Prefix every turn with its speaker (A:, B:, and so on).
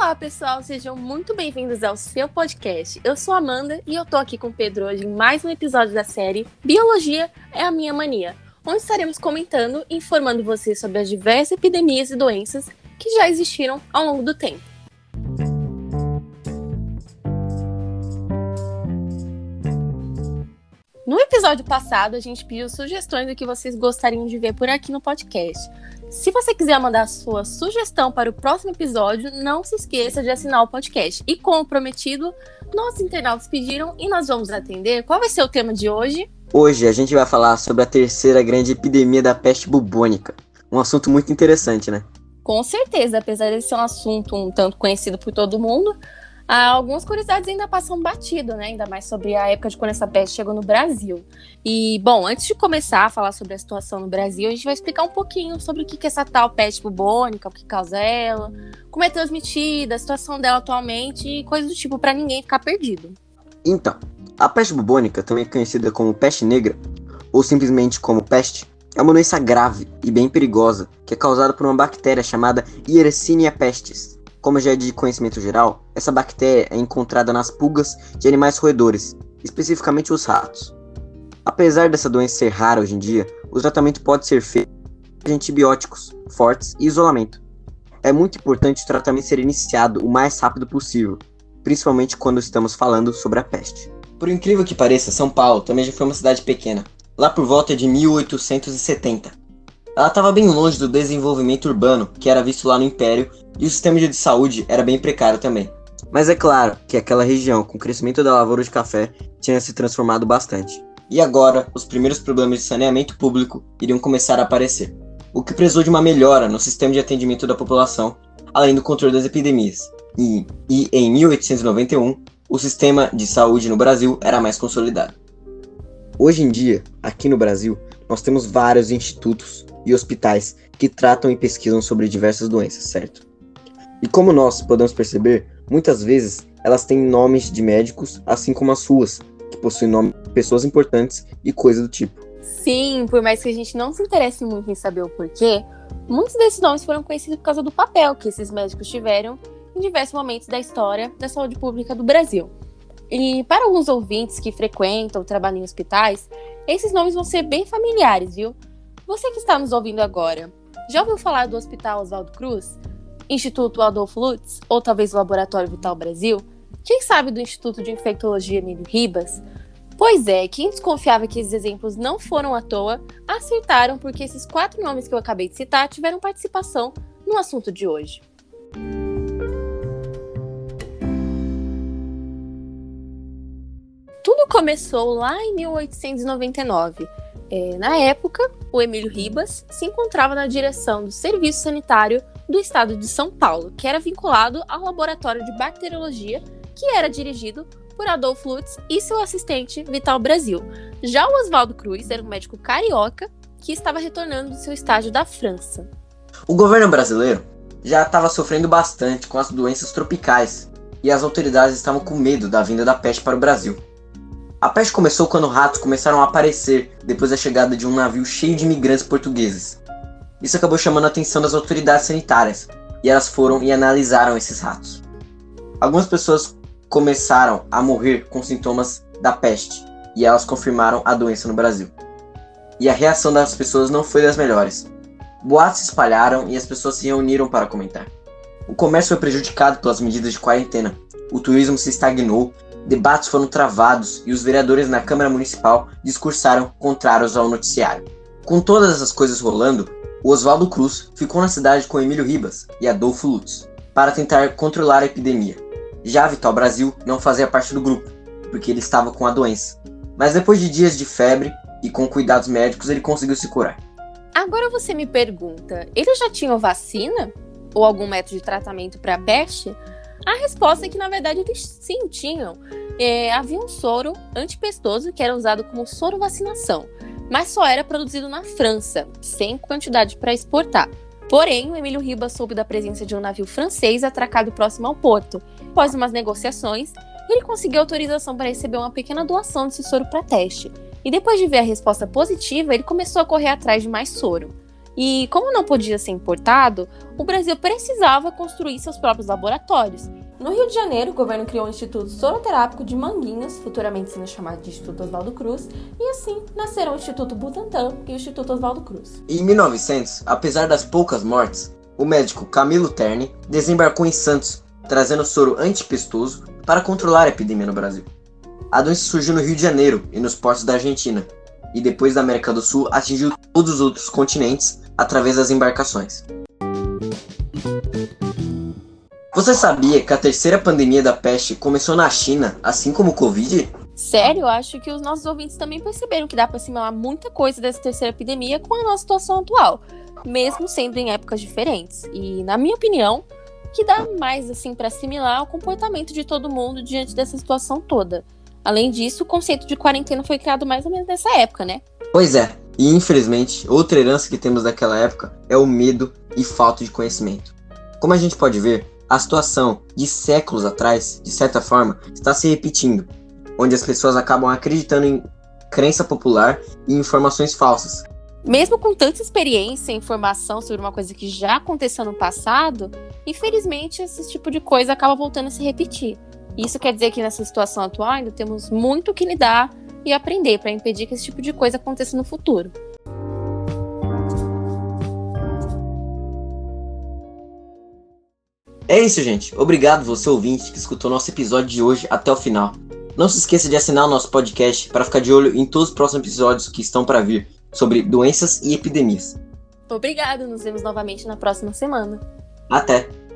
A: Olá, pessoal, sejam muito bem-vindos ao seu podcast. Eu sou Amanda e eu tô aqui com o Pedro hoje em mais um episódio da série Biologia é a Minha Mania, onde estaremos comentando e informando você sobre as diversas epidemias e doenças que já existiram ao longo do tempo. No episódio passado, a gente pediu sugestões do que vocês gostariam de ver por aqui no podcast. Se você quiser mandar sua sugestão para o próximo episódio, não se esqueça de assinar o podcast. E como prometido, nossos internautas pediram e nós vamos atender. Qual vai ser o tema de hoje?
B: Hoje a gente vai falar sobre a terceira grande epidemia da peste bubônica. Um assunto muito interessante, né?
A: Com certeza, apesar de ser um assunto um tanto conhecido por todo mundo, ah, algumas curiosidades ainda passam batido, né? Ainda mais sobre a época de quando essa peste chegou no Brasil. E, bom, antes de começar a falar sobre a situação no Brasil, a gente vai explicar um pouquinho sobre o que é essa tal peste bubônica, o que causa ela, como é transmitida, a situação dela atualmente e coisas do tipo para ninguém ficar perdido.
B: Então, a peste bubônica, também conhecida como peste negra, ou simplesmente como peste, é uma doença grave e bem perigosa que é causada por uma bactéria chamada Yersinia pestis como já é de conhecimento geral, essa bactéria é encontrada nas pulgas de animais roedores, especificamente os ratos. Apesar dessa doença ser rara hoje em dia, o tratamento pode ser feito de antibióticos fortes e isolamento. É muito importante o tratamento ser iniciado o mais rápido possível, principalmente quando estamos falando sobre a peste. Por incrível que pareça, São Paulo também já foi uma cidade pequena, lá por volta de 1870. Ela estava bem longe do desenvolvimento urbano que era visto lá no Império e o sistema de saúde era bem precário também. Mas é claro que aquela região, com o crescimento da lavoura de café, tinha se transformado bastante. E agora, os primeiros problemas de saneamento público iriam começar a aparecer, o que precisou de uma melhora no sistema de atendimento da população, além do controle das epidemias. E, e em 1891, o sistema de saúde no Brasil era mais consolidado. Hoje em dia, aqui no Brasil, nós temos vários institutos e hospitais que tratam e pesquisam sobre diversas doenças, certo? E como nós podemos perceber, muitas vezes elas têm nomes de médicos, assim como as suas, que possuem nomes de pessoas importantes e coisas do tipo.
A: Sim, por mais que a gente não se interesse muito em saber o porquê, muitos desses nomes foram conhecidos por causa do papel que esses médicos tiveram em diversos momentos da história da saúde pública do Brasil. E para alguns ouvintes que frequentam, trabalham em hospitais, esses nomes vão ser bem familiares, viu? Você que está nos ouvindo agora, já ouviu falar do Hospital Oswaldo Cruz? Instituto Adolfo Lutz, ou talvez o Laboratório Vital Brasil? Quem sabe do Instituto de Infectologia Emílio Ribas? Pois é, quem desconfiava que esses exemplos não foram à toa, acertaram porque esses quatro nomes que eu acabei de citar tiveram participação no assunto de hoje. Tudo começou lá em 1899. É, na época, o Emílio Ribas se encontrava na direção do Serviço Sanitário do estado de São Paulo, que era vinculado ao laboratório de bacteriologia, que era dirigido por Adolfo Lutz e seu assistente Vital Brasil. Já o Oswaldo Cruz era um médico carioca que estava retornando do seu estágio da França.
B: O governo brasileiro já estava sofrendo bastante com as doenças tropicais e as autoridades estavam com medo da vinda da peste para o Brasil. A peste começou quando ratos começaram a aparecer depois da chegada de um navio cheio de imigrantes portugueses. Isso acabou chamando a atenção das autoridades sanitárias, e elas foram e analisaram esses ratos. Algumas pessoas começaram a morrer com sintomas da peste, e elas confirmaram a doença no Brasil. E a reação das pessoas não foi das melhores. Boatos se espalharam e as pessoas se reuniram para comentar. O comércio foi prejudicado pelas medidas de quarentena, o turismo se estagnou, debates foram travados e os vereadores na Câmara Municipal discursaram contrários ao noticiário. Com todas essas coisas rolando, Oswaldo Cruz ficou na cidade com Emílio Ribas e Adolfo Lutz para tentar controlar a epidemia. Já Vital Brasil não fazia parte do grupo, porque ele estava com a doença. Mas depois de dias de febre e com cuidados médicos, ele conseguiu se curar.
A: Agora você me pergunta, eles já tinham vacina? Ou algum método de tratamento para a peste? A resposta é que, na verdade, eles sim tinham. É, havia um soro antipestoso que era usado como soro vacinação mas só era produzido na França, sem quantidade para exportar. Porém, o Emílio Ribas soube da presença de um navio francês atracado próximo ao porto. Após umas negociações, ele conseguiu autorização para receber uma pequena doação desse soro para teste. E depois de ver a resposta positiva, ele começou a correr atrás de mais soro. E como não podia ser importado, o Brasil precisava construir seus próprios laboratórios. No Rio de Janeiro, o governo criou o Instituto Soroterápico de Manguinhos, futuramente sendo chamado de Instituto Oswaldo Cruz, e assim nasceram o Instituto Butantan e o Instituto Oswaldo Cruz.
B: Em 1900, apesar das poucas mortes, o médico Camilo Terni desembarcou em Santos, trazendo soro antipestoso para controlar a epidemia no Brasil. A doença surgiu no Rio de Janeiro e nos portos da Argentina, e depois da América do Sul atingiu todos os outros continentes através das embarcações. Você sabia que a terceira pandemia da peste começou na China, assim como o Covid?
A: Sério, eu acho que os nossos ouvintes também perceberam que dá para assimilar muita coisa dessa terceira epidemia com a nossa situação atual, mesmo sendo em épocas diferentes. E, na minha opinião, que dá mais assim para assimilar o comportamento de todo mundo diante dessa situação toda. Além disso, o conceito de quarentena foi criado mais ou menos nessa época, né?
B: Pois é, e infelizmente, outra herança que temos daquela época é o medo e falta de conhecimento. Como a gente pode ver, a situação de séculos atrás, de certa forma, está se repetindo, onde as pessoas acabam acreditando em crença popular e informações falsas.
A: Mesmo com tanta experiência e informação sobre uma coisa que já aconteceu no passado, infelizmente esse tipo de coisa acaba voltando a se repetir. Isso quer dizer que nessa situação atual ainda temos muito que lidar e aprender para impedir que esse tipo de coisa aconteça no futuro.
B: É isso, gente. Obrigado você ouvinte que escutou nosso episódio de hoje até o final. Não se esqueça de assinar o nosso podcast para ficar de olho em todos os próximos episódios que estão para vir sobre doenças e epidemias.
A: Obrigado, nos vemos novamente na próxima semana.
B: Até!